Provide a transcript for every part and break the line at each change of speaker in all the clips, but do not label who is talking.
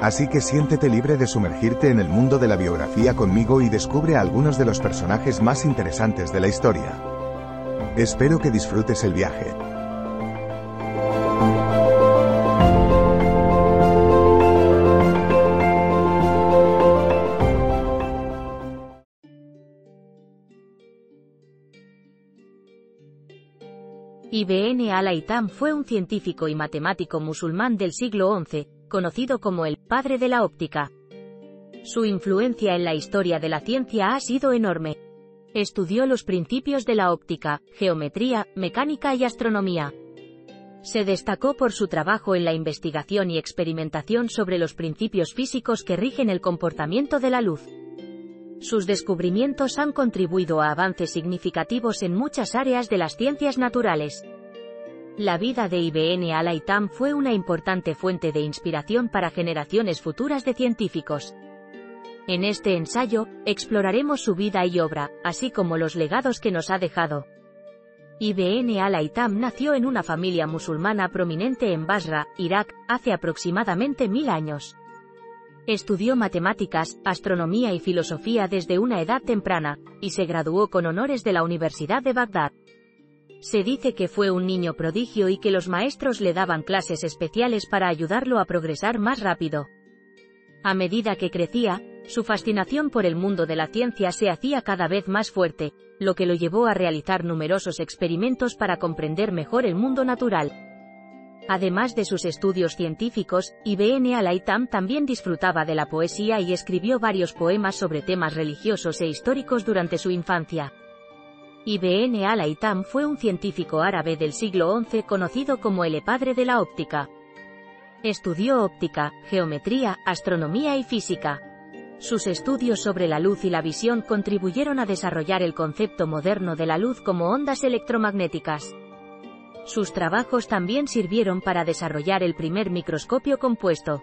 Así que siéntete libre de sumergirte en el mundo de la biografía conmigo y descubre a algunos de los personajes más interesantes de la historia. Espero que disfrutes el viaje.
Ibn al-Haytham fue un científico y matemático musulmán del siglo XI, conocido como el padre de la óptica. Su influencia en la historia de la ciencia ha sido enorme. Estudió los principios de la óptica, geometría, mecánica y astronomía. Se destacó por su trabajo en la investigación y experimentación sobre los principios físicos que rigen el comportamiento de la luz. Sus descubrimientos han contribuido a avances significativos en muchas áreas de las ciencias naturales. La vida de Ibn al-Haytham fue una importante fuente de inspiración para generaciones futuras de científicos. En este ensayo, exploraremos su vida y obra, así como los legados que nos ha dejado. Ibn al-Haytham nació en una familia musulmana prominente en Basra, Irak, hace aproximadamente mil años. Estudió matemáticas, astronomía y filosofía desde una edad temprana, y se graduó con honores de la Universidad de Bagdad. Se dice que fue un niño prodigio y que los maestros le daban clases especiales para ayudarlo a progresar más rápido. A medida que crecía, su fascinación por el mundo de la ciencia se hacía cada vez más fuerte, lo que lo llevó a realizar numerosos experimentos para comprender mejor el mundo natural. Además de sus estudios científicos, Ibn al-Haytham también disfrutaba de la poesía y escribió varios poemas sobre temas religiosos e históricos durante su infancia. Ibn al-Haytham fue un científico árabe del siglo XI conocido como el padre de la óptica. Estudió óptica, geometría, astronomía y física. Sus estudios sobre la luz y la visión contribuyeron a desarrollar el concepto moderno de la luz como ondas electromagnéticas. Sus trabajos también sirvieron para desarrollar el primer microscopio compuesto.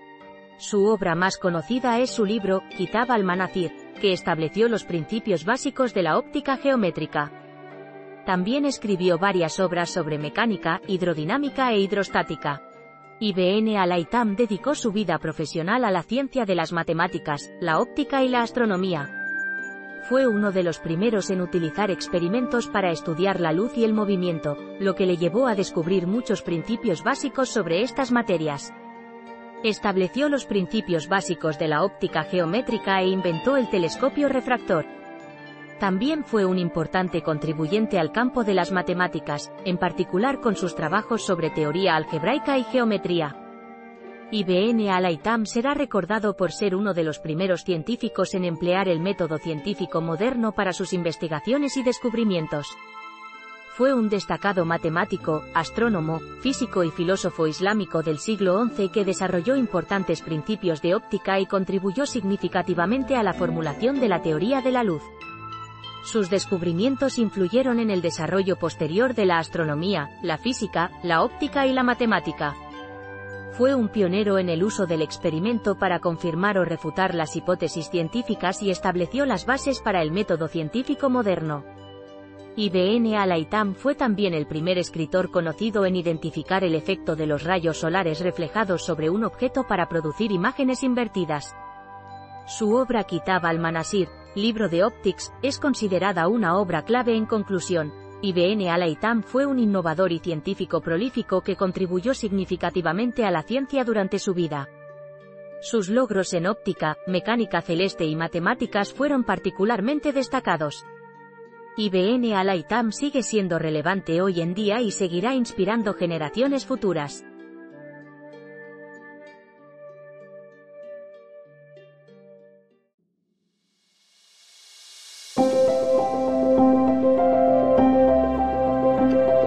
Su obra más conocida es su libro, Kitab al-Manazir, que estableció los principios básicos de la óptica geométrica. También escribió varias obras sobre mecánica, hidrodinámica e hidrostática. Ibn al-Haytham dedicó su vida profesional a la ciencia de las matemáticas, la óptica y la astronomía. Fue uno de los primeros en utilizar experimentos para estudiar la luz y el movimiento, lo que le llevó a descubrir muchos principios básicos sobre estas materias. Estableció los principios básicos de la óptica geométrica e inventó el telescopio refractor. También fue un importante contribuyente al campo de las matemáticas, en particular con sus trabajos sobre teoría algebraica y geometría. Ibn al-Haytham será recordado por ser uno de los primeros científicos en emplear el método científico moderno para sus investigaciones y descubrimientos. Fue un destacado matemático, astrónomo, físico y filósofo islámico del siglo XI que desarrolló importantes principios de óptica y contribuyó significativamente a la formulación de la teoría de la luz. Sus descubrimientos influyeron en el desarrollo posterior de la astronomía, la física, la óptica y la matemática. Fue un pionero en el uso del experimento para confirmar o refutar las hipótesis científicas y estableció las bases para el método científico moderno. Ibn al-Haytham fue también el primer escritor conocido en identificar el efecto de los rayos solares reflejados sobre un objeto para producir imágenes invertidas. Su obra Kitab al-Manasir, libro de Optics, es considerada una obra clave en conclusión. Ibn al-Haytham fue un innovador y científico prolífico que contribuyó significativamente a la ciencia durante su vida. Sus logros en óptica, mecánica celeste y matemáticas fueron particularmente destacados. Ibn al-Haytham sigue siendo relevante hoy en día y seguirá inspirando generaciones futuras.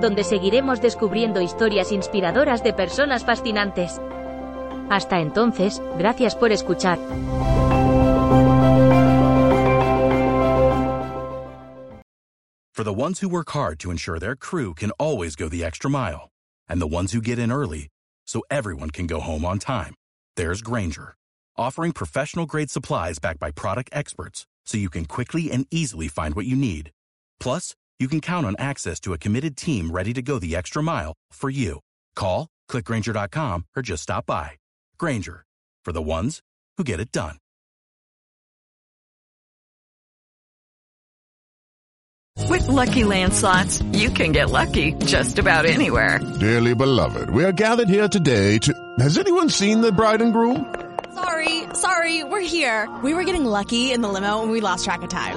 donde seguiremos descubriendo historias inspiradoras de personas fascinantes. Hasta entonces, gracias por escuchar.
For the ones who work hard to ensure their crew can always go the extra mile, and the ones who get in early so everyone can go home on time, there's Granger, offering professional grade supplies backed by product experts so you can quickly and easily find what you need. Plus, you can count on access to a committed team ready to go the extra mile for you. Call, clickgranger.com, or just stop by. Granger, for the ones who get it done.
With Lucky Land slots, you can get lucky just about anywhere.
Dearly beloved, we are gathered here today to. Has anyone seen the bride and groom?
Sorry, sorry, we're here. We were getting lucky in the limo and we lost track of time.